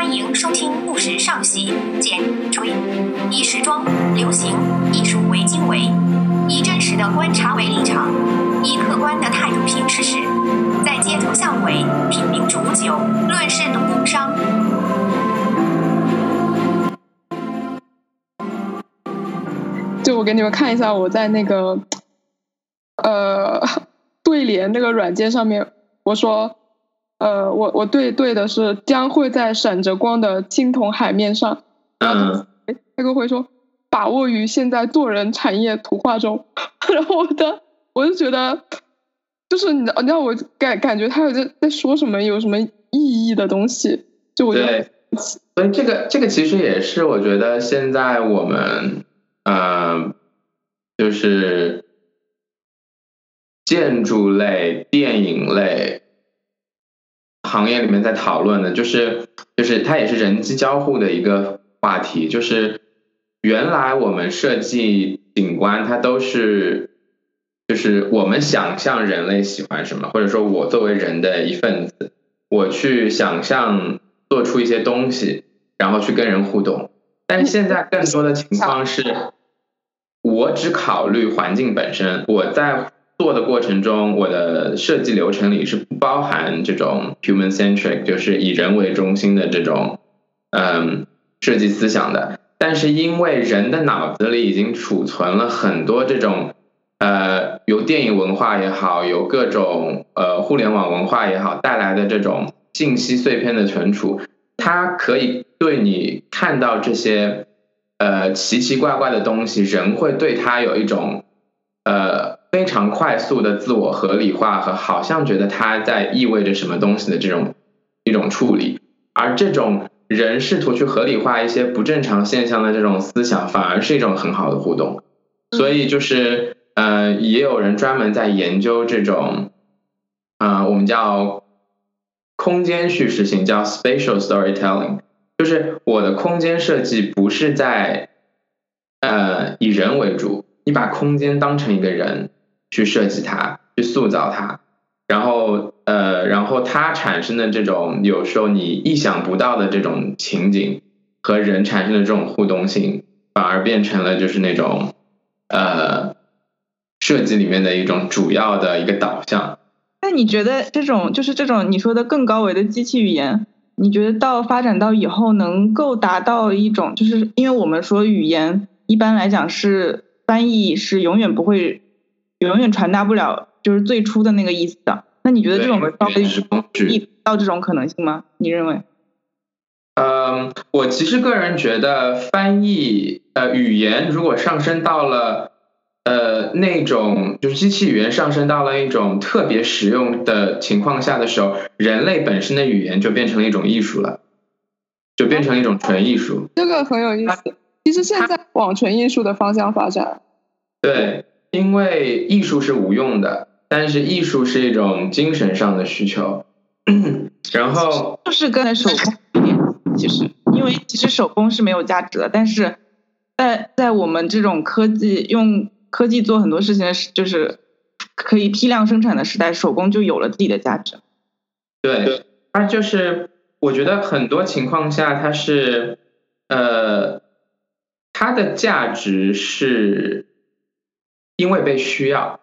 欢迎收听《故事上席》，简追，以时装、流行、艺术为经纬，以真实的观察为立场，以客观的态度评时事，在街头巷尾品茗煮酒，论事读工商。就我给你们看一下，我在那个呃对联那个软件上面，我说。呃，我我对对的是将会在闪着光的青铜海面上，然后那个会说把握于现在做人产业图画中，然后我的我就觉得，就是你你让我感感觉他有在在说什么有什么意义的东西，就我觉得，所以这个这个其实也是我觉得现在我们呃就是建筑类、电影类。行业里面在讨论的，就是就是它也是人机交互的一个话题。就是原来我们设计景观，它都是就是我们想象人类喜欢什么，或者说我作为人的一份子，我去想象做出一些东西，然后去跟人互动。但是现在更多的情况是，我只考虑环境本身，我在。做的过程中，我的设计流程里是不包含这种 human centric，就是以人为中心的这种嗯设计思想的。但是因为人的脑子里已经储存了很多这种呃由电影文化也好，由各种呃互联网文化也好带来的这种信息碎片的存储，它可以对你看到这些呃奇奇怪怪的东西，人会对它有一种呃。非常快速的自我合理化和好像觉得它在意味着什么东西的这种一种处理，而这种人试图去合理化一些不正常现象的这种思想，反而是一种很好的互动。所以就是，呃，也有人专门在研究这种，啊，我们叫空间叙事性，叫 spatial storytelling，就是我的空间设计不是在，呃，以人为主，你把空间当成一个人。去设计它，去塑造它，然后呃，然后它产生的这种有时候你意想不到的这种情景和人产生的这种互动性，反而变成了就是那种呃设计里面的一种主要的一个导向。那你觉得这种就是这种你说的更高维的机器语言，你觉得到发展到以后能够达到一种，就是因为我们说语言一般来讲是翻译是永远不会。永远传达不了，就是最初的那个意思的。那你觉得这种到底到这种可能性吗？你认为？嗯，我其实个人觉得，翻译呃语言如果上升到了呃那种就是机器语言上升到了一种特别实用的情况下的时候，人类本身的语言就变成了一种艺术了，就变成了一种纯艺术。这个很有意思。其实现在往纯艺术的方向发展。对。因为艺术是无用的，但是艺术是一种精神上的需求。然后就是跟手工，其实因为其实手工是没有价值的，但是在在我们这种科技用科技做很多事情的时，就是可以批量生产的时代，手工就有了自己的价值。对，它就是我觉得很多情况下，它是呃，它的价值是。因为被需要，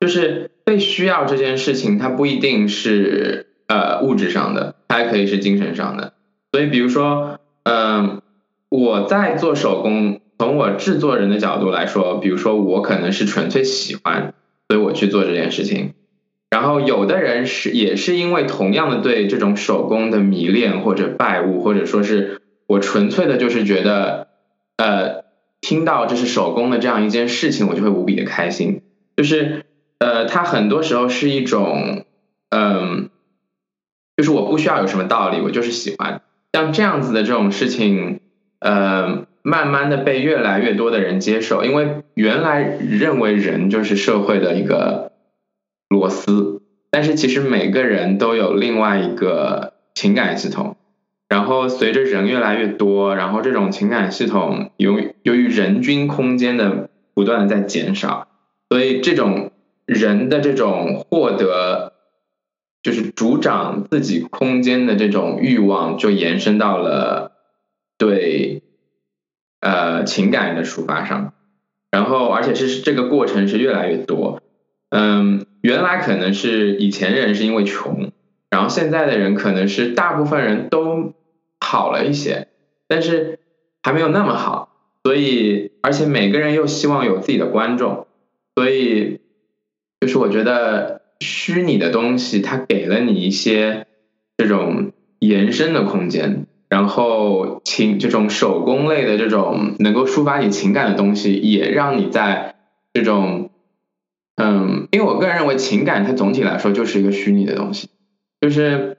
就是被需要这件事情，它不一定是呃物质上的，它还可以是精神上的。所以，比如说，嗯，我在做手工，从我制作人的角度来说，比如说我可能是纯粹喜欢，所以我去做这件事情。然后，有的人是也是因为同样的对这种手工的迷恋或者拜物，或者说是我纯粹的就是觉得，呃。听到这是手工的这样一件事情，我就会无比的开心。就是，呃，它很多时候是一种，嗯，就是我不需要有什么道理，我就是喜欢。像这样子的这种事情，呃，慢慢的被越来越多的人接受，因为原来认为人就是社会的一个螺丝，但是其实每个人都有另外一个情感系统。然后随着人越来越多，然后这种情感系统由由于人均空间的不断的在减少，所以这种人的这种获得就是主掌自己空间的这种欲望，就延伸到了对呃情感的抒发上，然后而且是这个过程是越来越多。嗯，原来可能是以前人是因为穷，然后现在的人可能是大部分人都好了一些，但是还没有那么好。所以，而且每个人又希望有自己的观众，所以就是我觉得虚拟的东西它给了你一些这种延伸的空间，然后情这种手工类的这种能够抒发你情感的东西，也让你在这种。嗯，因为我个人认为情感它总体来说就是一个虚拟的东西，就是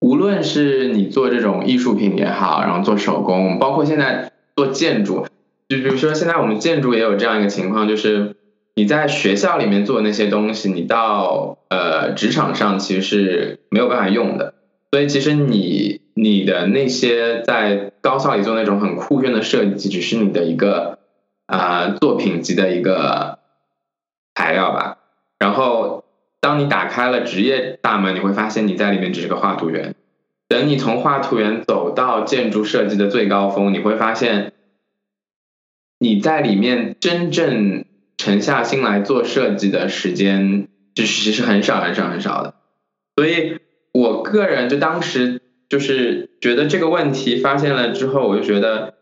无论是你做这种艺术品也好，然后做手工，包括现在做建筑，就比如说现在我们建筑也有这样一个情况，就是你在学校里面做那些东西，你到呃职场上其实是没有办法用的，所以其实你你的那些在高校里做那种很酷炫的设计，只是你的一个啊作品级的一个。材料吧，然后当你打开了职业大门，你会发现你在里面只是个画图员。等你从画图员走到建筑设计的最高峰，你会发现你在里面真正沉下心来做设计的时间，就是其实很少很少很少的。所以我个人就当时就是觉得这个问题发现了之后，我就觉得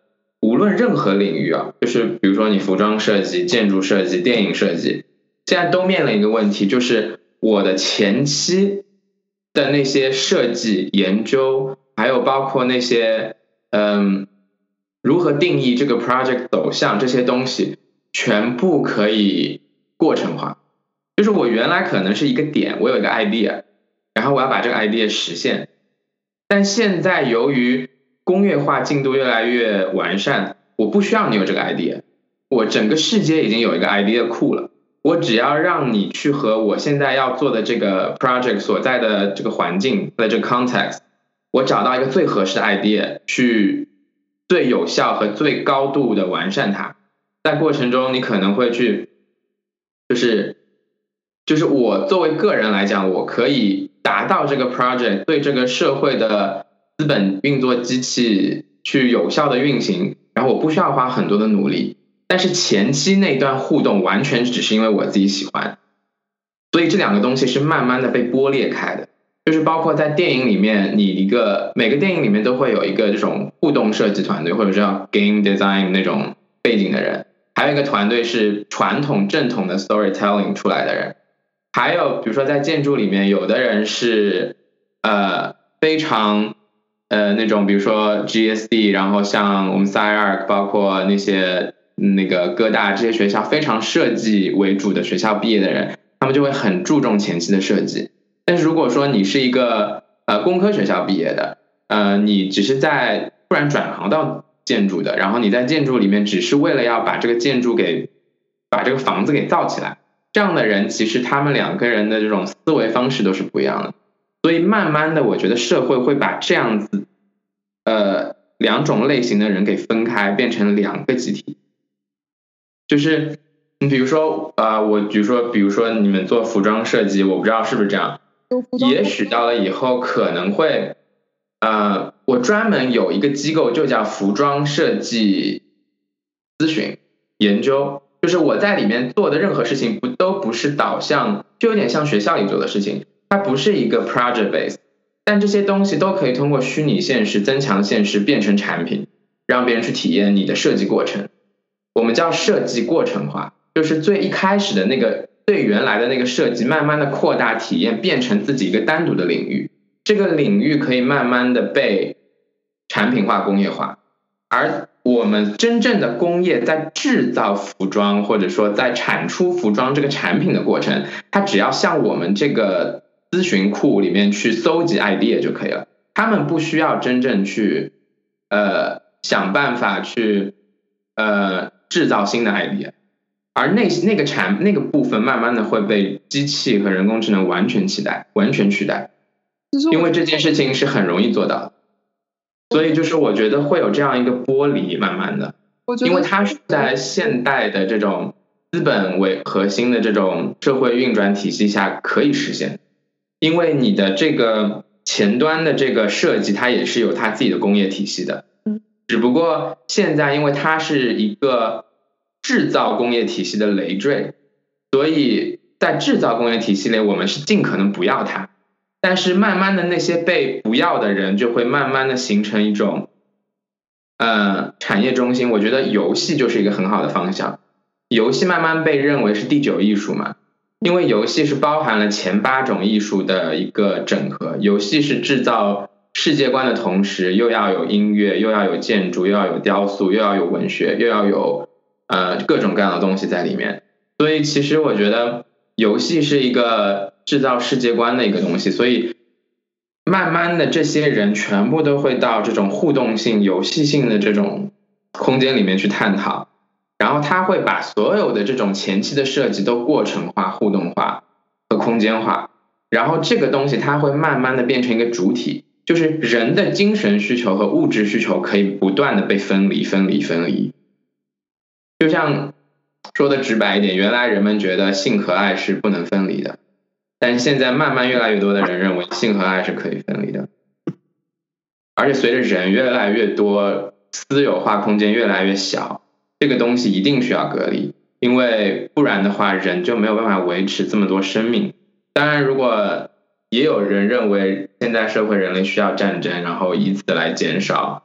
无论任何领域啊，就是比如说你服装设计、建筑设计、电影设计。现在都面临一个问题，就是我的前期的那些设计研究，还有包括那些嗯如何定义这个 project 走向这些东西，全部可以过程化。就是我原来可能是一个点，我有一个 idea，然后我要把这个 idea 实现，但现在由于工业化进度越来越完善，我不需要你有这个 idea，我整个世界已经有一个 idea 库了。我只要让你去和我现在要做的这个 project 所在的这个环境的这个 context，我找到一个最合适的 idea，去最有效和最高度的完善它。在过程中，你可能会去，就是就是我作为个人来讲，我可以达到这个 project 对这个社会的资本运作机器去有效的运行，然后我不需要花很多的努力。但是前期那段互动完全只是因为我自己喜欢，所以这两个东西是慢慢的被剥裂开的。就是包括在电影里面，你一个每个电影里面都会有一个这种互动设计团队，或者叫 game design 那种背景的人，还有一个团队是传统正统的 storytelling 出来的人，还有比如说在建筑里面，有的人是呃非常呃那种比如说 GSD，然后像我们 c i r c 包括那些。那个各大这些学校非常设计为主的学校毕业的人，他们就会很注重前期的设计。但是如果说你是一个呃工科学校毕业的，呃，你只是在突然转行到建筑的，然后你在建筑里面只是为了要把这个建筑给把这个房子给造起来，这样的人其实他们两个人的这种思维方式都是不一样的。所以慢慢的，我觉得社会会把这样子呃两种类型的人给分开，变成两个集体。就是你比如说啊，我比如说，比如说你们做服装设计，我不知道是不是这样。也许到了以后可能会，呃，我专门有一个机构，就叫服装设计咨询研究。就是我在里面做的任何事情，不都不是导向，就有点像学校里做的事情，它不是一个 project base，但这些东西都可以通过虚拟现实、增强现实变成产品，让别人去体验你的设计过程。我们叫设计过程化，就是最一开始的那个对原来的那个设计，慢慢的扩大体验，变成自己一个单独的领域。这个领域可以慢慢的被产品化、工业化。而我们真正的工业在制造服装，或者说在产出服装这个产品的过程，它只要向我们这个咨询库里面去搜集 idea 就可以了。他们不需要真正去呃想办法去呃。制造新的 idea，而那那个产那个部分慢慢的会被机器和人工智能完全取代，完全取代，因为这件事情是很容易做到的，所以就是我觉得会有这样一个剥离，慢慢的，因为它是在现代的这种资本为核心的这种社会运转体系下可以实现。因为你的这个前端的这个设计，它也是有它自己的工业体系的。只不过现在因为它是一个制造工业体系的累赘，所以在制造工业体系里，我们是尽可能不要它。但是慢慢的，那些被不要的人就会慢慢的形成一种，呃，产业中心。我觉得游戏就是一个很好的方向。游戏慢慢被认为是第九艺术嘛，因为游戏是包含了前八种艺术的一个整合。游戏是制造世界观的同时，又要有音乐，又要有建筑，又要有雕塑，又要有文学，又要有呃各种各样的东西在里面。所以其实我觉得游戏是一个制造世界观的一个东西。所以慢慢的，这些人全部都会到这种互动性、游戏性的这种空间里面去探讨。然后他会把所有的这种前期的设计都过程化、互动化和空间化，然后这个东西它会慢慢的变成一个主体，就是人的精神需求和物质需求可以不断的被分离、分离、分离。就像说的直白一点，原来人们觉得性和爱是不能分离的，但现在慢慢越来越多的人认为性和爱是可以分离的，而且随着人越来越多，私有化空间越来越小。这个东西一定需要隔离，因为不然的话，人就没有办法维持这么多生命。当然，如果也有人认为现在社会人类需要战争，然后以此来减少，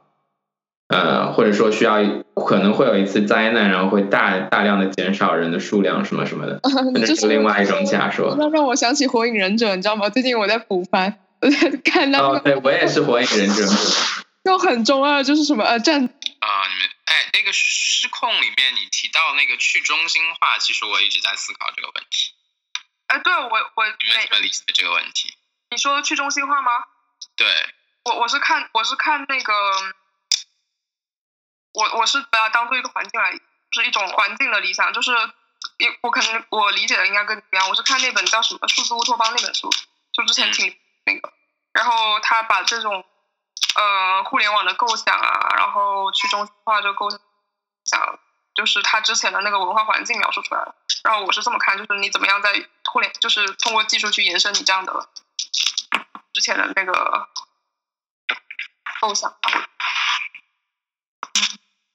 呃，或者说需要可能会有一次灾难，然后会大大量的减少人的数量什么什么的，这是另外一种假说。那让我想起《火影忍者》，你知道吗？最近我在补番，我在看那个。哦，对我也是《火影忍者》。就很中二，就是什么呃战。啊，你们哎，那个失控里面你提到那个去中心化，其实我一直在思考这个问题。哎，对我我你们怎么理解这个问题？你说去中心化吗？对，我我是看我是看那个，我我是把它当做一个环境来，就是一种环境的理想，就是因我可能我理解的应该跟你一样，我是看那本叫什么《数字乌托邦》那本书，就之前挺那个，然后他把这种。呃，互联网的构想啊，然后去中心化这个构想，就是他之前的那个文化环境描述出来了。然后我是这么看，就是你怎么样在互联，就是通过技术去延伸你这样的之前的那个构想。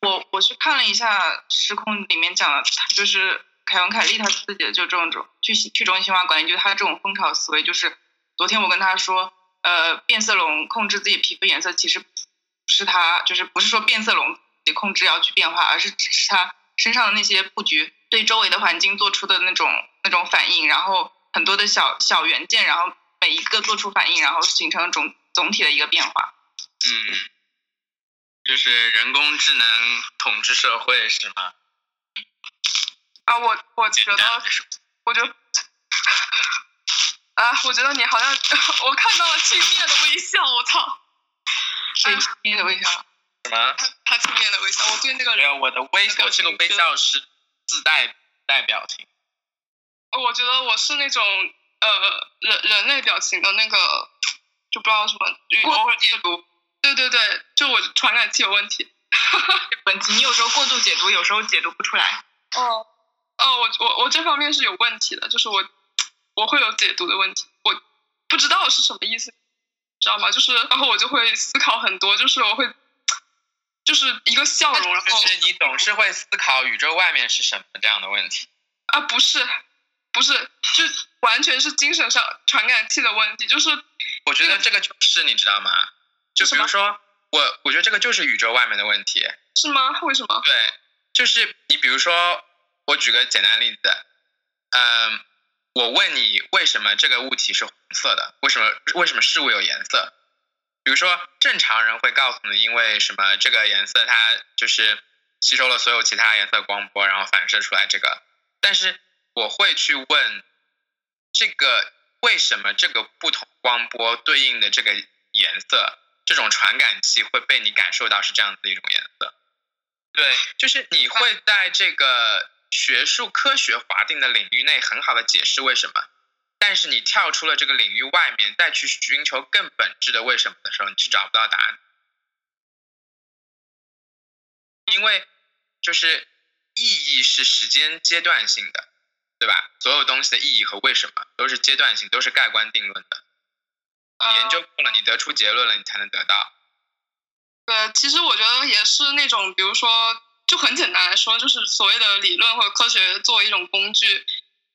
我我去看了一下《失控》里面讲的，就是凯文凯利他自己的就这种种去去中心化管理，就是他这种蜂巢思维。就是昨天我跟他说。呃，变色龙控制自己皮肤颜色，其实不是他，就是不是说变色龙自己控制要去变化，而是只是他身上的那些布局对周围的环境做出的那种那种反应，然后很多的小小元件，然后每一个做出反应，然后形成总总体的一个变化。嗯，就是人工智能统治社会是吗？啊，我我觉得，我觉得。啊，我觉得你好像，我看到了轻蔑的微笑，我操！谁轻蔑的微笑？什么？他他轻蔑的微笑，我对那个没有我的微笑，这个微笑是自带带表情。我觉得我是那种呃人人类表情的那个，就不知道什么过度解读。对对对，就我传感器有问题。问题，你有时候过度解读，有时候解读不出来。哦哦，我我我这方面是有问题的，就是我。我会有解读的问题，我不知道是什么意思，知道吗？就是，然后我就会思考很多，就是我会，就是一个笑容，然后就是你总是会思考宇宙外面是什么这样的问题啊？不是，不是，就完全是精神上传感器的问题，就是我觉得这个就是你知道吗？就比如说我，我觉得这个就是宇宙外面的问题，是吗？为什么？对，就是你比如说，我举个简单例子，嗯。我问你，为什么这个物体是红色的？为什么为什么事物有颜色？比如说，正常人会告诉你，因为什么？这个颜色它就是吸收了所有其他颜色光波，然后反射出来这个。但是我会去问，这个为什么这个不同光波对应的这个颜色，这种传感器会被你感受到是这样子一种颜色？对，就是你会在这个。学术科学划定的领域内很好的解释为什么，但是你跳出了这个领域外面，再去寻求更本质的为什么的时候，你是找不到答案。因为就是意义是时间阶段性的，对吧？所有东西的意义和为什么都是阶段性，都是盖棺定论的。你研究过了，你得出结论了，你才能得到。对，其实我觉得也是那种，比如说，就很简单来说，就是所谓的理论或者科学作为一种工具，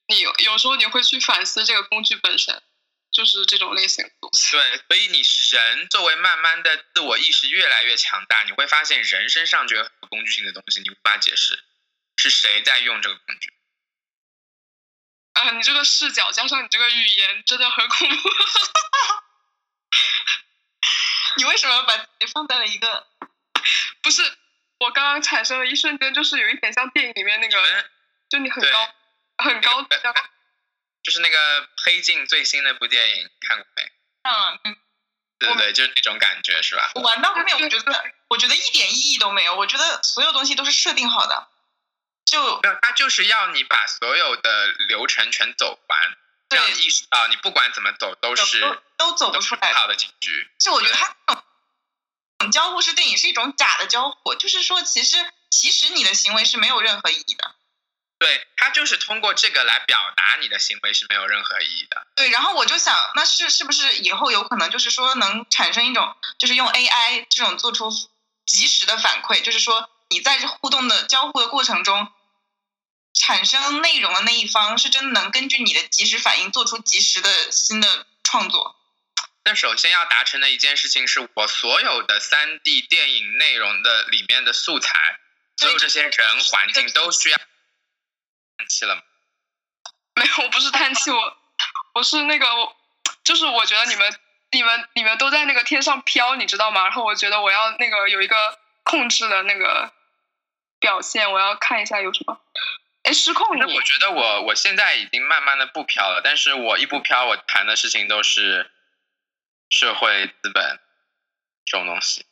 你有有时候你会去反思这个工具本身，就是这种类型的东西。对，所以你人作为慢慢的自我意识越来越强大，你会发现人身上就有很多工具性的东西，你无法解释是谁在用这个工具。啊，你这个视角加上你这个语言，真的很恐怖。你为什么把自己放在了一个？不是，我刚刚产生了一瞬间，就是有一点像电影里面那个，嗯就你很高很高就是那个《黑镜》最新那部电影，看过没？啊，对对对，就是那种感觉，是吧？玩到后面，我觉得我觉得一点意义都没有。我觉得所有东西都是设定好的，就没有，他就是要你把所有的流程全走完，这样意识到你不管怎么走都是都都走不出来。好的结局。就我觉得他这种交互式电影是一种假的交互，就是说其实其实你的行为是没有任何意义的。对他就是通过这个来表达你的行为是没有任何意义的。对，然后我就想，那是是不是以后有可能就是说能产生一种，就是用 AI 这种做出及时的反馈，就是说你在这互动的交互的过程中，产生内容的那一方是真的能根据你的及时反应做出及时的新的创作。那首先要达成的一件事情是我所有的三 D 电影内容的里面的素材，所有这些人环境都需要叹气了吗？没有，我不是叹气，我我是那个，我就是我觉得你们你们你们都在那个天上飘，你知道吗？然后我觉得我要那个有一个控制的那个表现，我要看一下有什么。哎，失控你那我觉得我我现在已经慢慢的不飘了，但是我一不飘，我谈的事情都是社会资本这种东西，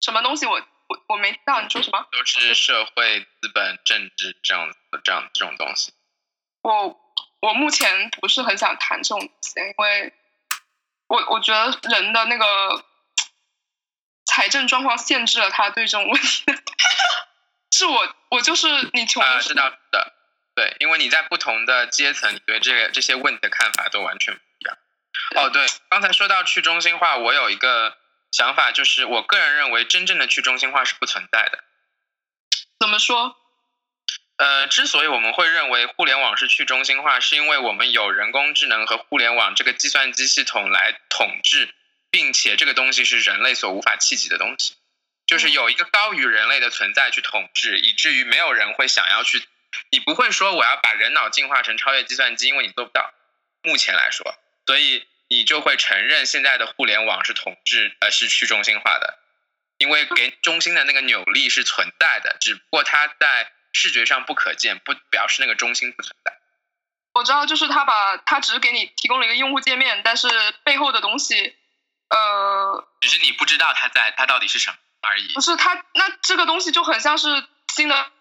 什么东西我？我我没听到你说什么。都是社会资本政治这样这样这种东西。我我目前不是很想谈这种东西，因为我我觉得人的那个财政状况限制了他对这种问题的。是我我就是你穷啊、是的，对，因为你在不同的阶层，你对这个这些问题的看法都完全不一样。哦，对，刚才说到去中心化，我有一个想法，就是我个人认为，真正的去中心化是不存在的。怎么说？呃，之所以我们会认为互联网是去中心化，是因为我们有人工智能和互联网这个计算机系统来统治，并且这个东西是人类所无法企及的东西，就是有一个高于人类的存在去统治，以至于没有人会想要去，你不会说我要把人脑进化成超越计算机，因为你做不到，目前来说，所以你就会承认现在的互联网是统治，呃，是去中心化的，因为给中心的那个扭力是存在的，只不过它在视觉上不可见，不表示那个中心不存在。我知道，就是他把他只是给你提供了一个用户界面，但是背后的东西，呃，只是你不知道它在它到底是什么而已不。是他，那这个东西就很像是新的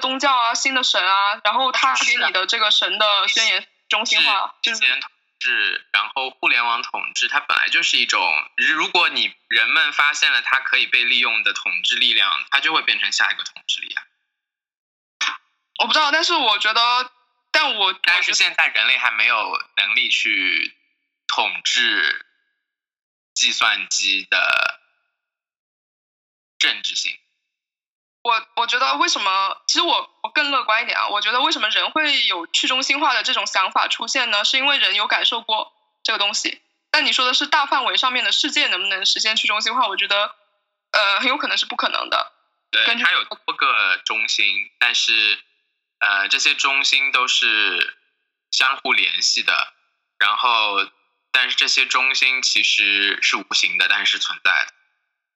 宗教啊，新的神啊，然后他给你的这个神的宣言中心化，就是之前统治，然后互联网统治，它本来就是一种，如果你人们发现了它可以被利用的统治力量，它就会变成下一个统治力量。我不知道，但是我觉得，但我但是现在人类还没有能力去统治计算机的政治性。我我觉得为什么？其实我我更乐观一点啊，我觉得为什么人会有去中心化的这种想法出现呢？是因为人有感受过这个东西。但你说的是大范围上面的世界能不能实现去中心化？我觉得，呃，很有可能是不可能的。对，它有多个中心，但是呃，这些中心都是相互联系的。然后，但是这些中心其实是无形的，但是存在的。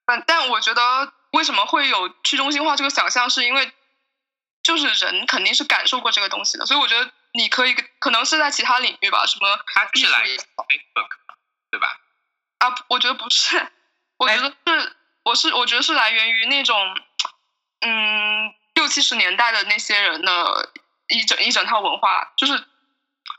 嗯，但我觉得为什么会有去中心化这个想象，是因为就是人肯定是感受过这个东西的，所以我觉得你可以可能是在其他领域吧，什么它是来 Facebook，对吧？啊，我觉得不是，我觉得是，我是我觉得是来源于那种，嗯，六七十年代的那些人的一整一整套文化，就是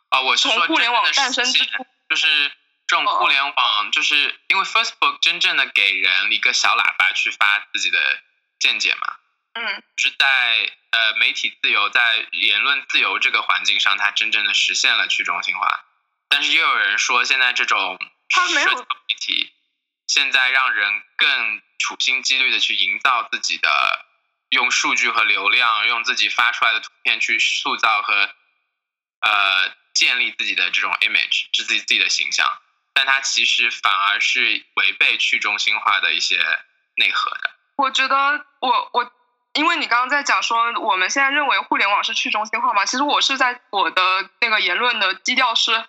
啊、我是说从互联网诞生之初，就是这种哦互联网，就是因为 Facebook 真正的给人一个小喇叭去发自己的见解嘛，嗯。就是在呃媒体自由、在言论自由这个环境上，它真正的实现了去中心化。但是又有人说，现在这种社交媒体现在让人更处心积虑的去营造自己的，用数据和流量，用自己发出来的图片去塑造和呃建立自己的这种 image，是自己自己的形象，但它其实反而是违背去中心化的一些内核的。我觉得我我，因为你刚刚在讲说我们现在认为互联网是去中心化嘛，其实我是在我的那个言论的基调是，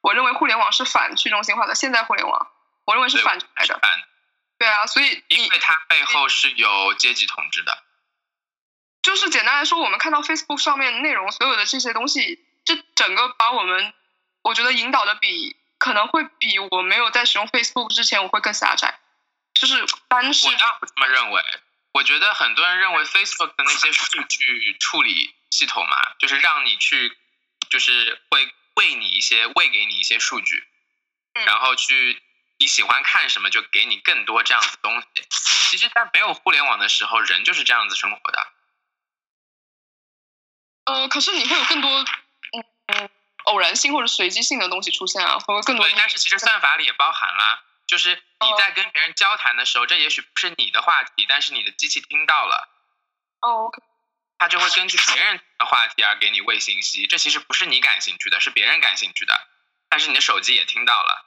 我认为互联网是反去中心化的，现在互联网我认为是反出来的，反对啊，所以因为它背后是有阶级统治的。就是简单来说，我们看到 Facebook 上面内容所有的这些东西，这整个把我们，我觉得引导的比可能会比我没有在使用 Facebook 之前我会更狭窄，就是单是我倒不这么认为，我觉得很多人认为 Facebook 的那些数据处理系统嘛，就是让你去，就是会喂你一些喂给你一些数据，嗯然后去你喜欢看什么就给你更多这样子的东西。其实，在没有互联网的时候，人就是这样子生活的。呃，可是你会有更多嗯嗯偶然性或者随机性的东西出现啊，会有更多对，但是其实算法里也包含了，就是你在跟别人交谈的时候，这也许不是你的话题，但是你的机器听到了。哦，OK，它就会根据别人的话题而给你喂信息。这其实不是你感兴趣的，是别人感兴趣的，但是你的手机也听到了。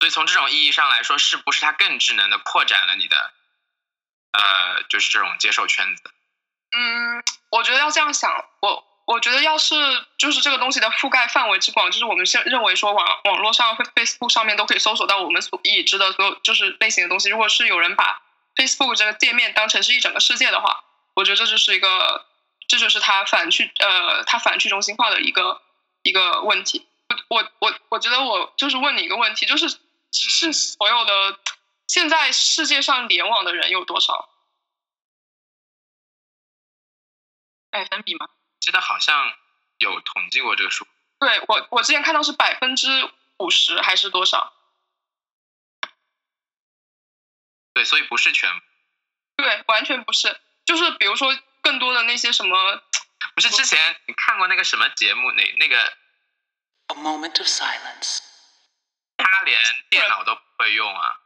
所以从这种意义上来说，是不是它更智能的扩展了你的，呃，就是这种接受圈子？嗯，我觉得要这样想，我我觉得要是就是这个东西的覆盖范围之广，就是我们现认为说网网络上会 Facebook 上面都可以搜索到我们所已知的所有就是类型的东西。如果是有人把 Facebook 这个界面当成是一整个世界的话，我觉得这就是一个，这就是它反去呃它反去中心化的一个一个问题。我我我我觉得我就是问你一个问题，就是是所有的现在世界上联网的人有多少？百分比吗？记得好像有统计过这个数，对我，我之前看到是百分之五十还是多少？对，所以不是全，对，完全不是。就是比如说更多的那些什么，不是之前你看过那个什么节目，那那个 A moment of silence. 他连电脑都不会用啊，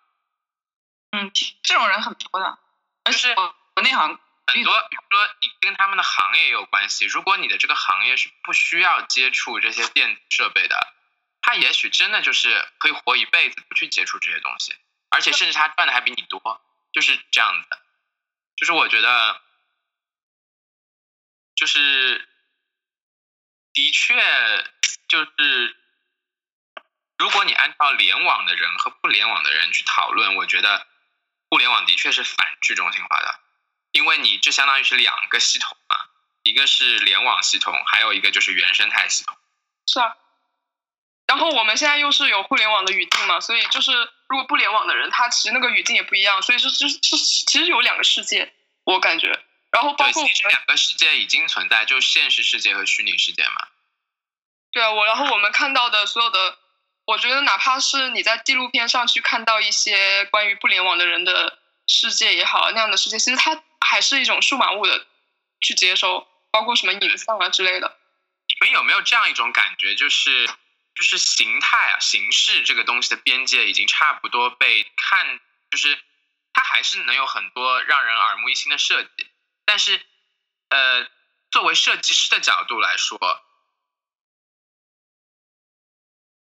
嗯，这种人很多的，而就是国内好像很多，比如说你跟他们的行业也有关系。如果你的这个行业是不需要接触这些电子设备的，他也许真的就是可以活一辈子不去接触这些东西，而且甚至他赚的还比你多，就是这样子。就是我觉得，就是的确就是，如果你按照联网的人和不联网的人去讨论，我觉得互联网的确是反去中心化的。因为你这相当于是两个系统嘛，一个是联网系统，还有一个就是原生态系统。是啊。然后我们现在又是有互联网的语境嘛，所以就是如果不联网的人，他其实那个语境也不一样，所以是是是其实有两个世界，我感觉。然后包，括两个世界已经存在，就是现实世界和虚拟世界嘛。对啊，我然后我们看到的所有的，我觉得哪怕是你在纪录片上去看到一些关于不联网的人的世界也好，那样的世界，其实它还是一种数码物的去接收，包括什么影像啊之类的。你们有没有这样一种感觉，就是就是形态啊、形式这个东西的边界已经差不多被看，就是它还是能有很多让人耳目一新的设计，但是呃，作为设计师的角度来说，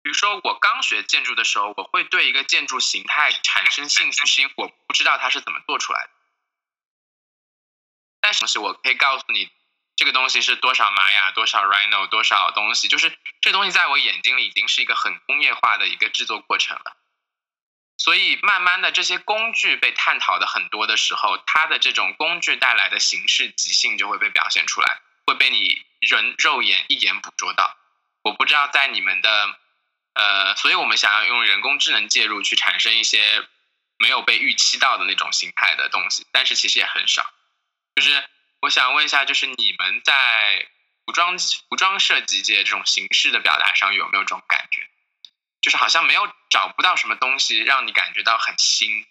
比如说我刚学建筑的时候，我会对一个建筑形态产生兴趣，是因为我不知道它是怎么做出来的。但是我可以告诉你，这个东西是多少玛雅、多少 Rhino、多少东西，就是这东西在我眼睛里已经是一个很工业化的一个制作过程了。所以慢慢的，这些工具被探讨的很多的时候，它的这种工具带来的形式即兴就会被表现出来，会被你人肉眼一眼捕捉到。我不知道在你们的呃，所以我们想要用人工智能介入去产生一些没有被预期到的那种形态的东西，但是其实也很少。就是我想问一下，就是你们在服装服装设计界这种形式的表达上有没有这种感觉？就是好像没有找不到什么东西让你感觉到很新，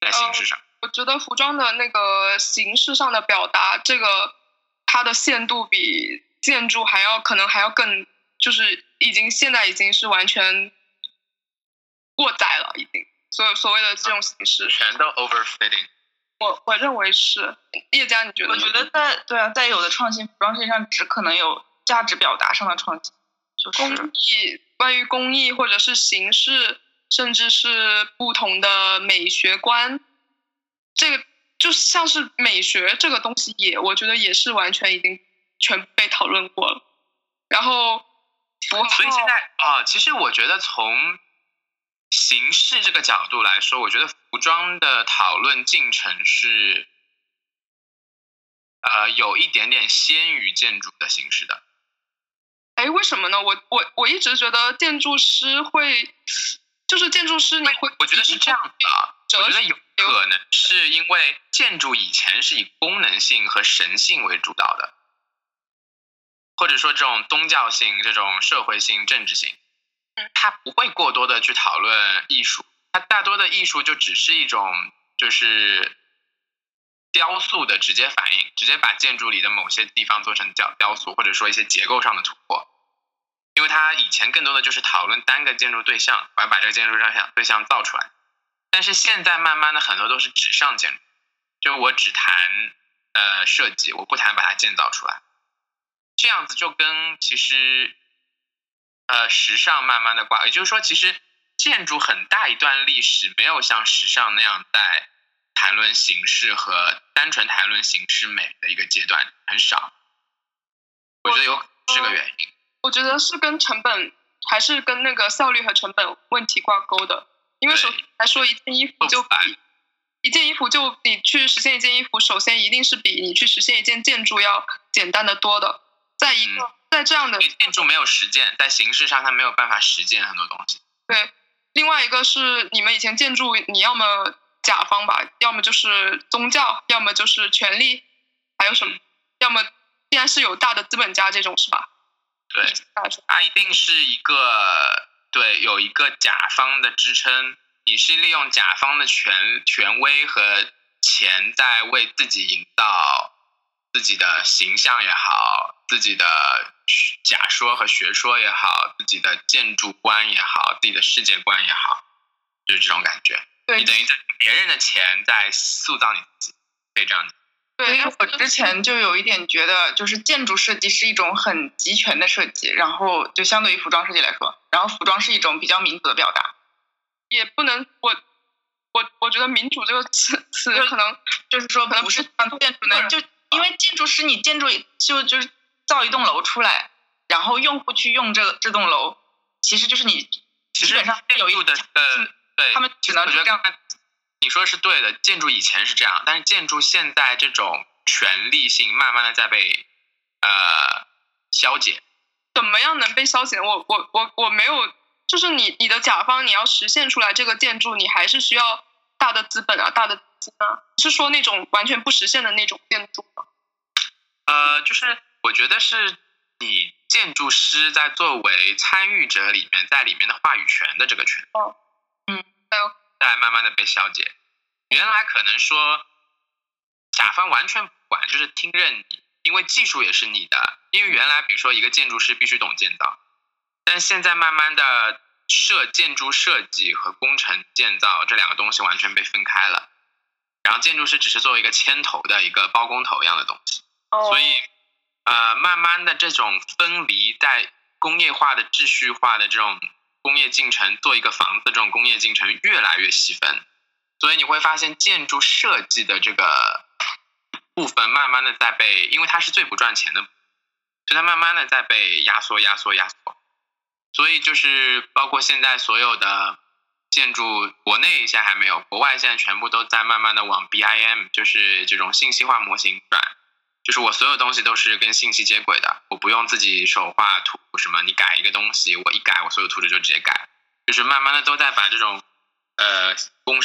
在形式上。我觉得服装的那个形式上的表达，这个它的限度比建筑还要可能还要更，就是已经现在已经是完全过载了，已经所有所谓的这种形式，全都 overfitting。我我认为是。叶佳，你觉得呢？我觉得在对啊，在有的创新服装设计上，只可能有价值表达上的创新，就是工艺，关于工艺或者是形式，甚至是不同的美学观，这个就像是美学这个东西也，我觉得也是完全已经全被讨论过了。然后符号，所以现在啊、其实我觉得从形式这个角度来说，我觉得服装的讨论进程是，呃，有一点点先于建筑的形式的。哎，为什么呢？我我我一直觉得建筑师会，就是建筑师你会，我觉得是这样的啊，我觉得有可能是因为建筑以前是以功能性和神性为主导的，或者说这种宗教性、这种社会性、政治性，他不会过多的去讨论艺术，它大多的艺术就只是一种就是雕塑的直接反应，直接把建筑里的某些地方做成雕雕塑，或者说一些结构上的突破。因为他以前更多的就是讨论单个建筑对象，我要把这个建筑上对象造出来。但是现在慢慢的很多都是纸上建筑，就我只谈呃设计，我不谈把它建造出来。这样子就跟其实呃时尚慢慢的挂，也就是说，其实建筑很大一段历史没有像时尚那样在谈论形式和单纯谈论形式美的一个阶段很少。我觉得有可能是个原因。我觉得是跟成本还是跟那个效率和成本问题挂钩的。因为首先来说，一件衣服就比一件衣服就你去实现一件衣服，首先一定是比你去实现一件建筑要简单的多的。在一个在这样的建筑没有实践，在形式上它没有办法实践很多东西。对，另外一个是你们以前建筑，你要么甲方吧，要么就是宗教，要么就是权力，还有什么？要么既然是有大的资本家这种是吧？对，它一定是一个对有一个甲方的支撑，你是利用甲方的权权威和钱在为自己营造自己的形象也好，自己的假说和学说也好，自己的建筑观也好，自己的世界观也好，就是这种感觉。对你等于在别人的钱在塑造你自己，可以这样讲。对，因为我之前就有一点觉得，就是建筑设计是一种很集权的设计，然后就相对于服装设计来说，然后服装是一种比较民主的表达，也不能我我我觉得民主这个词词可能就是说可能不是不是像建筑呢，就因为建筑师你建筑就就是造一栋楼出来，然后用户去用这这栋楼，其实就是你其实基本上有一建筑的呃，对，他们只能觉得这样你说的是对的，建筑以前是这样，但是建筑现在这种权利性慢慢的在被呃消解。怎么样能被消解？我我我我没有，就是你你的甲方你要实现出来这个建筑，你还是需要大的资本啊，大的资金啊，是说那种完全不实现的那种建筑吗？呃，就是我觉得是你建筑师在作为参与者里面，在里面的话语权的这个权，哦嗯，在慢慢的被消解。原来可能说甲方完全不管，就是听任你，因为技术也是你的。因为原来比如说一个建筑师必须懂建造，但现在慢慢的设建筑设计和工程建造这两个东西完全被分开了，然后建筑师只是作为一个牵头的一个包工头一样的东西。哦所以，呃，慢慢的这种分离，在工业化的秩序化的这种工业进程，做一个房子这种工业进程越来越细分，所以你会发现建筑设计的这个部分，慢慢的在被，因为它是最不赚钱的，所以它慢慢的在被压缩、压缩、压缩。所以就是包括现在所有的建筑，国内现在还没有，国外现在全部都在慢慢的往 BIM，就是这种信息化模型转。就是我所有东西都是跟信息接轨的，我不用自己手画图什么，你改一个东西，我一改，我所有图纸就直接改。就是慢慢的都在把这种呃工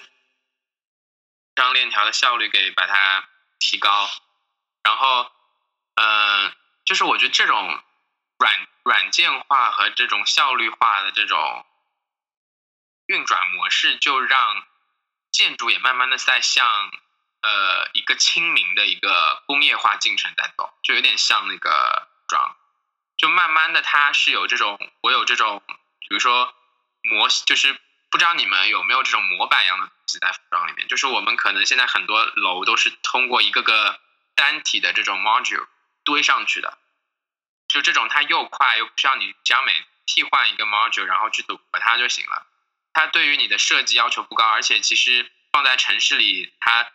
商链条的效率给把它提高，然后嗯、呃就是我觉得这种软软件化和这种效率化的这种运转模式，就让建筑也慢慢的在向呃一个亲民的一个工业化进程在走，就有点像那个装，就慢慢的它是有这种我有这种，比如说模就是不知道你们有没有这种模板一样的东西在服装里面？就是我们可能现在很多楼都是通过一个个单体的这种 module 堆上去的，就这种它又快又不需要你将每替换一个 module 然后去组合它就行了。它对于你的设计要求不高，而且其实放在城市里，它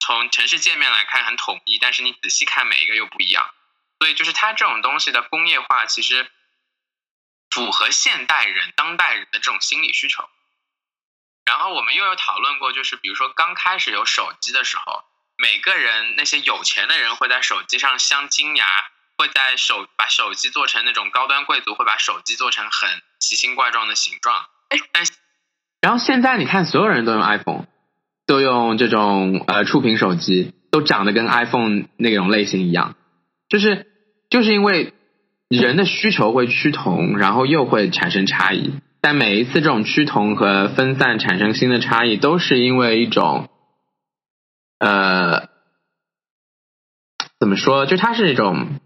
从城市界面来看很统一，但是你仔细看每一个又不一样。所以就是它这种东西的工业化，其实符合现代人、当代人的这种心理需求。然后我们又有讨论过，就是比如说刚开始有手机的时候，每个人那些有钱的人会在手机上镶金牙，会在手把手机做成那种高端贵族会把手机做成很奇形怪状的形状。但然后现在你看，所有人都用 iPhone，都用这种呃触屏手机，都长得跟 iPhone 那种类型一样，就是就是因为人的需求会趋同，然后又会产生差异。但每一次这种趋同和分散产生新的差异，都是因为一种呃怎么说？就它是一种，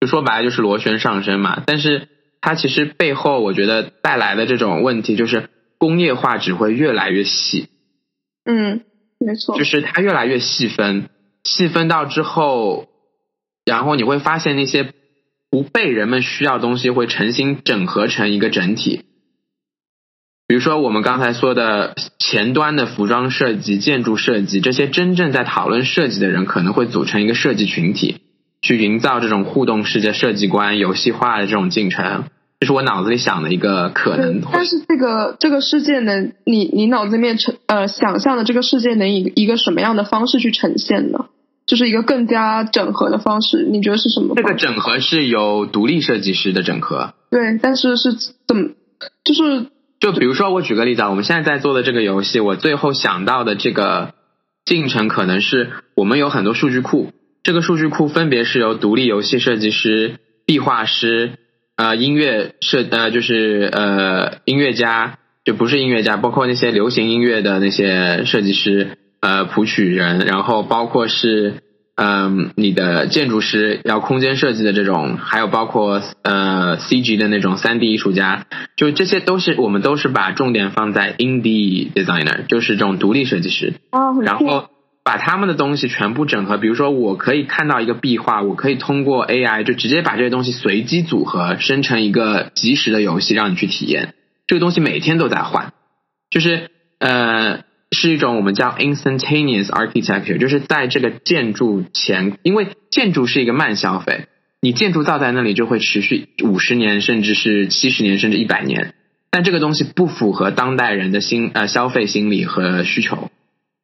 就说白了就是螺旋上升嘛。但是它其实背后，我觉得带来的这种问题就是工业化只会越来越细。嗯，没错。就是它越来越细分，细分到之后，然后你会发现那些不被人们需要的东西会重新整合成一个整体。比如说我们刚才说的前端的服装设计、建筑设计，这些真正在讨论设计的人可能会组成一个设计群体，去营造这种互动世界设计观、游戏化的这种进程。这是我脑子里想的一个可能。但是这个这个世界能，你你脑子里面呈呃想象的这个世界能以一个什么样的方式去呈现呢？就是一个更加整合的方式，你觉得是什么？这个整合是由独立设计师的整合。对，但是是怎么？就是就比如说，我举个例子啊，我们现在在做的这个游戏，我最后想到的这个进程，可能是我们有很多数据库，这个数据库分别是由独立游戏设计师、壁画师、呃音乐设呃就是呃音乐家，就不是音乐家，包括那些流行音乐的那些设计师、呃谱曲人，然后包括是。嗯，你的建筑师要空间设计的这种，还有包括呃 CG 的那种三 D 艺术家，就这些都是我们都是把重点放在 indie designer，就是这种独立设计师，哦，然后把他们的东西全部整合。比如说，我可以看到一个壁画，我可以通过 AI 就直接把这些东西随机组合，生成一个即时的游戏让你去体验。这个东西每天都在换，就是呃。是一种我们叫 instantaneous architecture，就是在这个建筑前，因为建筑是一个慢消费，你建筑造在那里就会持续五十年，甚至是七十年，甚至一百年。但这个东西不符合当代人的心呃消费心理和需求，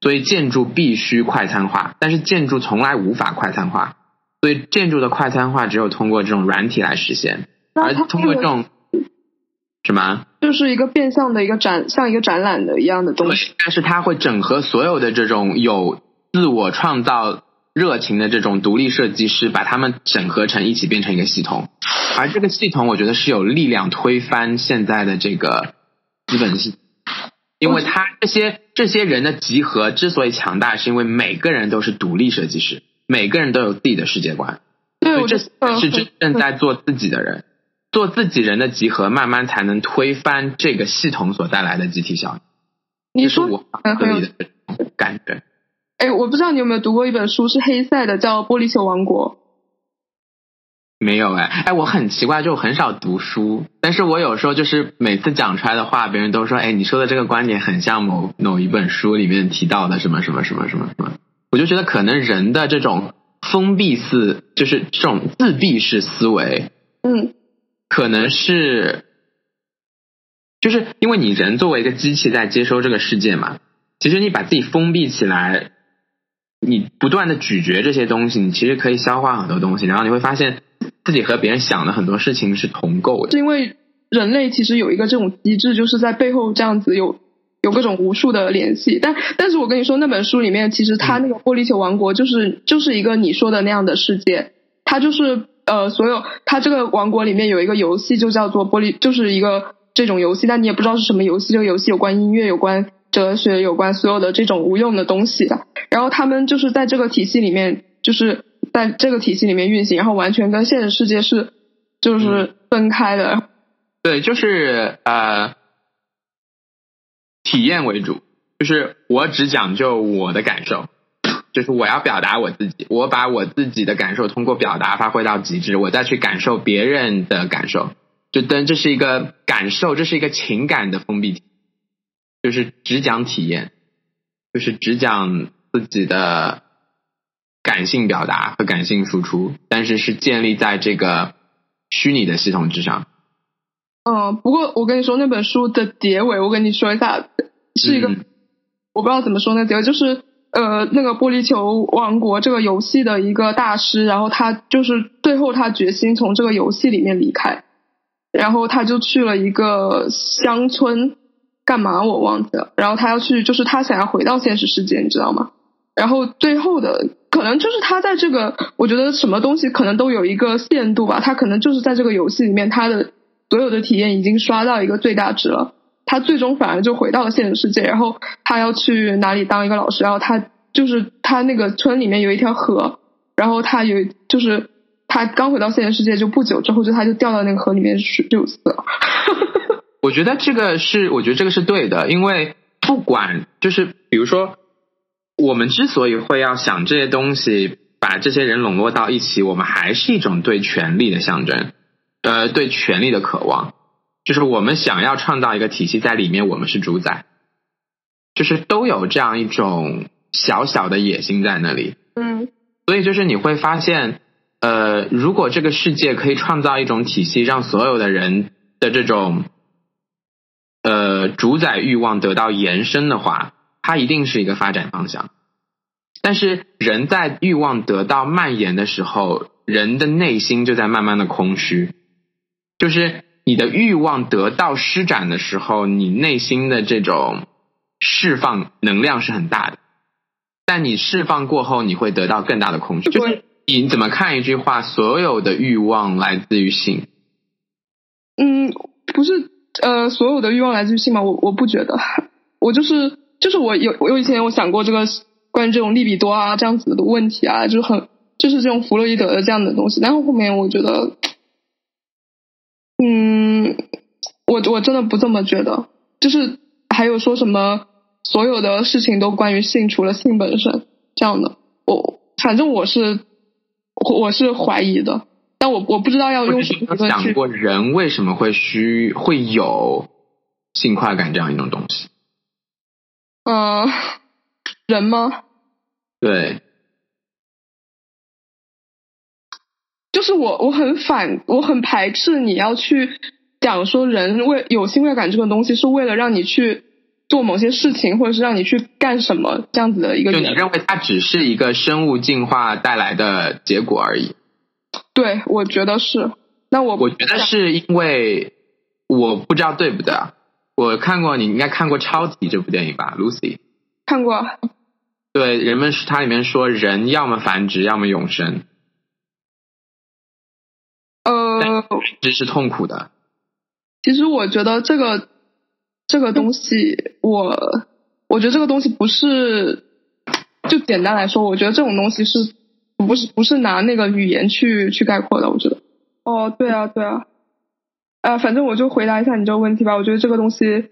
所以建筑必须快餐化。但是建筑从来无法快餐化，所以建筑的快餐化只有通过这种软体来实现，而通过这种。什么？就是一个变相的一个展，像一个展览的一样的东西。但是它会整合所有的这种有自我创造热情的这种独立设计师，把他们整合成一起，变成一个系统。而这个系统，我觉得是有力量推翻现在的这个资本系，因为他这些这些人的集合之所以强大，是因为每个人都是独立设计师，每个人都有自己的世界观。对，这是真正在做自己的人。做自己人的集合，慢慢才能推翻这个系统所带来的集体效应。你说我合理的感觉。哎，我不知道你有没有读过一本书，是黑塞的，叫《玻璃球王国》。没有哎，哎，我很奇怪，就很少读书，但是我有时候就是每次讲出来的话，别人都说，哎，你说的这个观点很像某某一本书里面提到的什么什么什么什么什么，我就觉得可能人的这种封闭式，就是这种自闭式思维，嗯。可能是，就是因为你人作为一个机器在接收这个世界嘛，其实你把自己封闭起来，你不断的咀嚼这些东西，你其实可以消化很多东西，然后你会发现自己和别人想的很多事情是同构的。是因为人类其实有一个这种机制，就是在背后这样子有有各种无数的联系。但但是我跟你说，那本书里面其实它那个玻璃球王国就是就是一个你说的那样的世界，它就是。呃，所有它这个王国里面有一个游戏，就叫做玻璃，就是一个这种游戏，但你也不知道是什么游戏。这个游戏有关音乐，有关哲学，有关所有的这种无用的东西。然后他们就是在这个体系里面，就是在这个体系里面运行，然后完全跟现实世界是就是分开的。对，就是呃，体验为主，就是我只讲究我的感受，就是我要表达我自己，我把我自己的感受通过表达发挥到极致，我再去感受别人的感受。就等这是一个感受，这是一个情感的封闭体，就是只讲体验，就是只讲自己的感性表达和感性输出，但是是建立在这个虚拟的系统之上。嗯，不过我跟你说，那本书的结尾，我跟你说一下，是一个、嗯我不知道怎么说那结尾，就是呃，那个玻璃球王国这个游戏的一个大师，然后他就是最后他决心从这个游戏里面离开，然后他就去了一个乡村，干嘛我忘记了，然后他要去，就是他想要回到现实世界，你知道吗？然后最后的可能就是他在这个，我觉得什么东西可能都有一个限度吧，他可能就是在这个游戏里面，他的所有的体验已经刷到一个最大值了，他最终反而就回到了现实世界，然后他要去哪里当一个老师，然后他就是他那个村里面有一条河，然后他有就是他刚回到现实世界就不久之后，就他就掉到那个河里面去就死了。我觉得这个是，我觉得这个是对的，因为不管就是比如说，我们之所以会要想这些东西，把这些人笼络到一起，我们还是一种对权力的象征，呃，对权力的渴望，就是我们想要创造一个体系，在里面我们是主宰，就是都有这样一种小小的野心在那里。嗯所以就是你会发现，呃，如果这个世界可以创造一种体系，让所有的人的这种呃主宰欲望得到延伸的话，它一定是一个发展方向。但是人在欲望得到蔓延的时候，人的内心就在慢慢的空虚，就是你的欲望得到施展的时候，你内心的这种释放能量是很大的。但你释放过后，你会得到更大的空虚。就是你怎么看一句话？所有的欲望来自于性。嗯，不是呃，所有的欲望来自于性吗？我我不觉得，我就是就是我有我有以前有想过这个关于这种利比多啊这样子的问题啊，就是很就是这种弗洛伊德的这样的东西，然后后面我觉得，嗯，我我真的不这么觉得，就是还有说什么所有的事情都关于性，除了性本身这样的，我反正我是我我是怀疑的。但我我不知道要用什么想过人为什么会需会有性快感这样一种东西？呃，人吗？对，就是我，我很反，我很排斥你要去讲说人为有性快感这个东西是为了让你去做某些事情，或者是让你去干什么这样子的一个就你认为它只是一个生物进化带来的结果而已？对，我觉得是。那我我觉得是因为我不知道对不对啊？我看过，你应该看过《超级》这部电影吧，Lucy。看过，对，人们是它里面说人要么繁殖，要么永生，呃，这是痛苦的。其实我觉得这个这个东西，我我觉得这个东西不是，就简单来说，我觉得这种东西是不是不是拿那个语言去去概括的？我觉得。哦，对啊，对啊，啊，反正我就回答一下你这个问题吧。我觉得这个东西，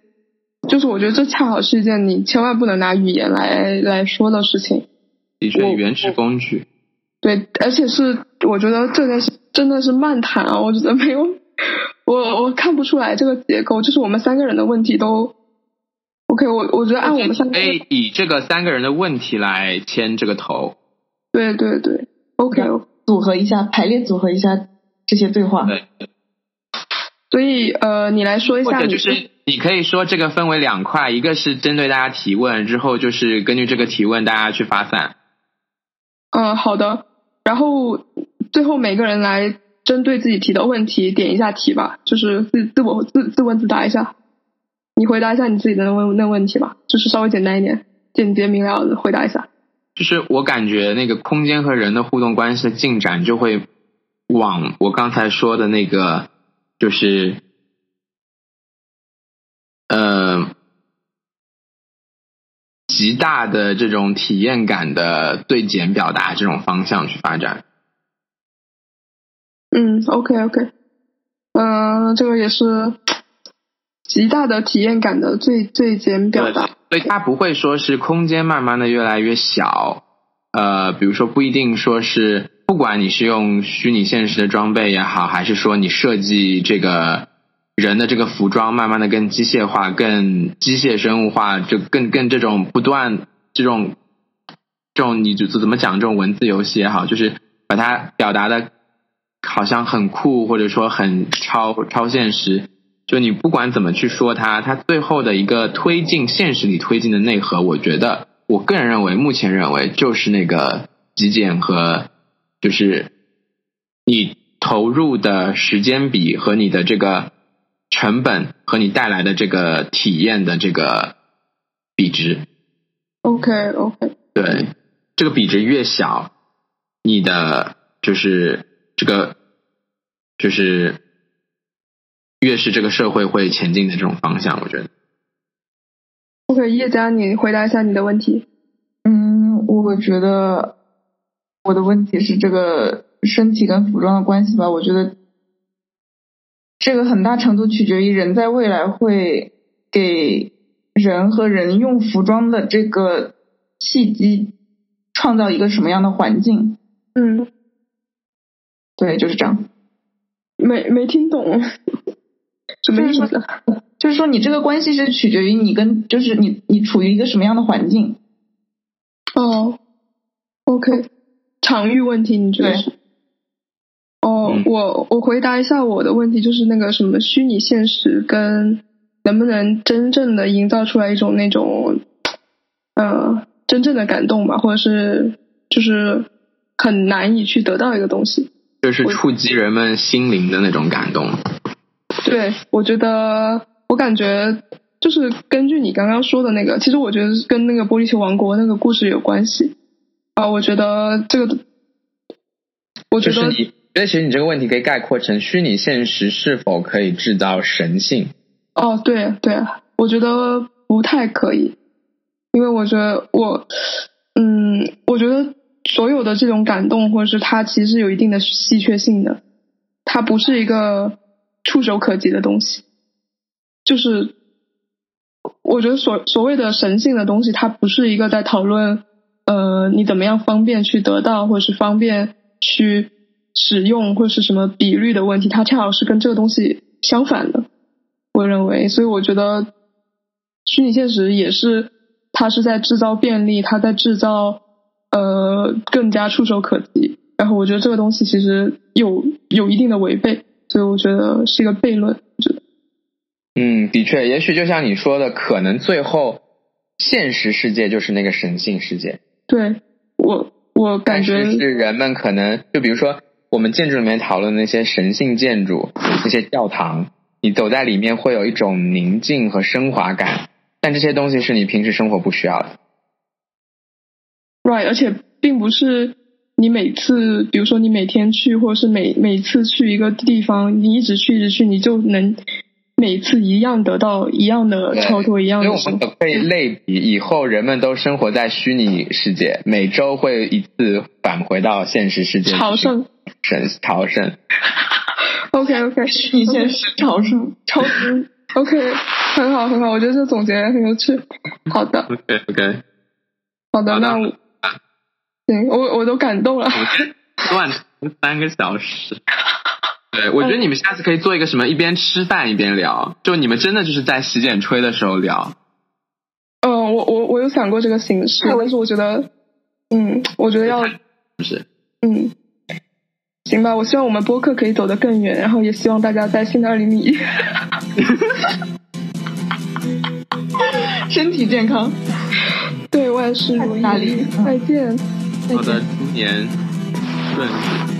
就是我觉得这恰好是一件你千万不能拿语言来来说的事情。的确，我原始工具。对，而且是我觉得这件事真的是漫谈啊，我觉得没有，我我看不出来这个结构，就是我们三个人的问题都 OK 我。我觉得按我们三个可以以这个三个人的问题来牵这个头。对对对，OK。组合一下，排列组合一下这些对话。对，所以呃，你来说一下就是你可以说这个分为两块，一个是针对大家提问，之后就是根据这个提问大家去发散。嗯，好的。然后最后每个人来针对自己提的问题点一下题吧，就是自自我自自问自答一下。你回答一下你自己的那问那问题吧，就是稍微简单一点，简洁明了的回答一下。就是我感觉那个空间和人的互动关系的进展，就会往我刚才说的那个，就是，呃，极大的这种体验感的对简表达这种方向去发展。嗯，OK OK，嗯、这个也是极大的体验感的最最简表达。所以它不会说是空间慢慢的越来越小，呃，比如说不一定说是，不管你是用虚拟现实的装备也好，还是说你设计这个人的这个服装慢慢的更机械化、更机械生物化，就更更这种不断这种这种你就怎么讲这种文字游戏也好，就是把它表达的好像很酷，或者说很超超现实。就你不管怎么去说它，它最后的一个推进现实里推进的内核，我觉得我个人认为，目前认为就是那个极简和就是你投入的时间比和你的这个成本和你带来的这个体验的这个比值。OK OK，对，这个比值越小，你的就是这个就是越是这个社会会前进的这种方向，我觉得。OK，叶佳，你回答一下你的问题。嗯，我觉得我的问题是这个身体跟服装的关系吧。我觉得这个很大程度取决于人在未来会给人和人用服装的这个契机创造一个什么样的环境。嗯，对，就是这样。没没听懂，什么意思？就是说，你这个关系是取决于你跟，就是你你处于一个什么样的环境。哦，OK，场域问题，你觉得是？哦，嗯我我回答一下我的问题，就是那个什么虚拟现实跟能不能真正的营造出来一种那种，呃，真正的感动吧，或者是就是很难以去得到一个东西。就是触及人们心灵的那种感动。对，我觉得我感觉就是根据你刚刚说的那个，其实我觉得是跟那个玻璃球王国那个故事有关系啊。我觉得这个，我觉得就是你，其实你这个问题可以概括成虚拟现实是否可以制造神性？哦，对对，我觉得不太可以，因为我觉得我，嗯，我觉得所有的这种感动，或者是它其实有一定的稀缺性的，它不是一个触手可及的东西，就是我觉得所所谓的神性的东西，它不是一个在讨论，呃，你怎么样方便去得到，或者是方便去使用，或者是什么比率的问题，它恰好是跟这个东西相反的。我认为，所以我觉得虚拟现实也是，它是在制造便利，它在制造呃更加触手可及。然后我觉得这个东西其实有有一定的违背，所以我觉得是一个悖论。我觉得嗯，的确，也许就像你说的，可能最后现实世界就是那个神性世界。对我我感觉是是人们可能就比如说我们建筑里面讨论那些神性建筑，那些教堂，你走在里面会有一种宁静和升华感，但这些东西是你平时生活不需要的。right，而且并不是你每次，比如说你每天去，或者是每每次去一个地方，你一直去一直去，你就能每次一样得到一样的超脱，一样所以的因为。我们可以类比，以后人们都生活在虚拟世界，每周会一次返回到现实世界朝圣。神朝圣。OK OK，虚拟现实朝圣，超嗯 OK，很好很好，我觉得这总结很有趣。好的 OK OK，好的，那我行，我我都感动了。我们断三个小时。对，我觉得你们下次可以做一个什么，一边吃饭一边聊，就你们真的就是在洗剪吹的时候聊。嗯，我我我有想过这个形式，但是我觉得，嗯，我觉得要不是嗯，行吧，我希望我们播客可以走得更远，然后也希望大家在新的二零零一 身体健康。对万事如意再见，再见好的，。猪年顺利。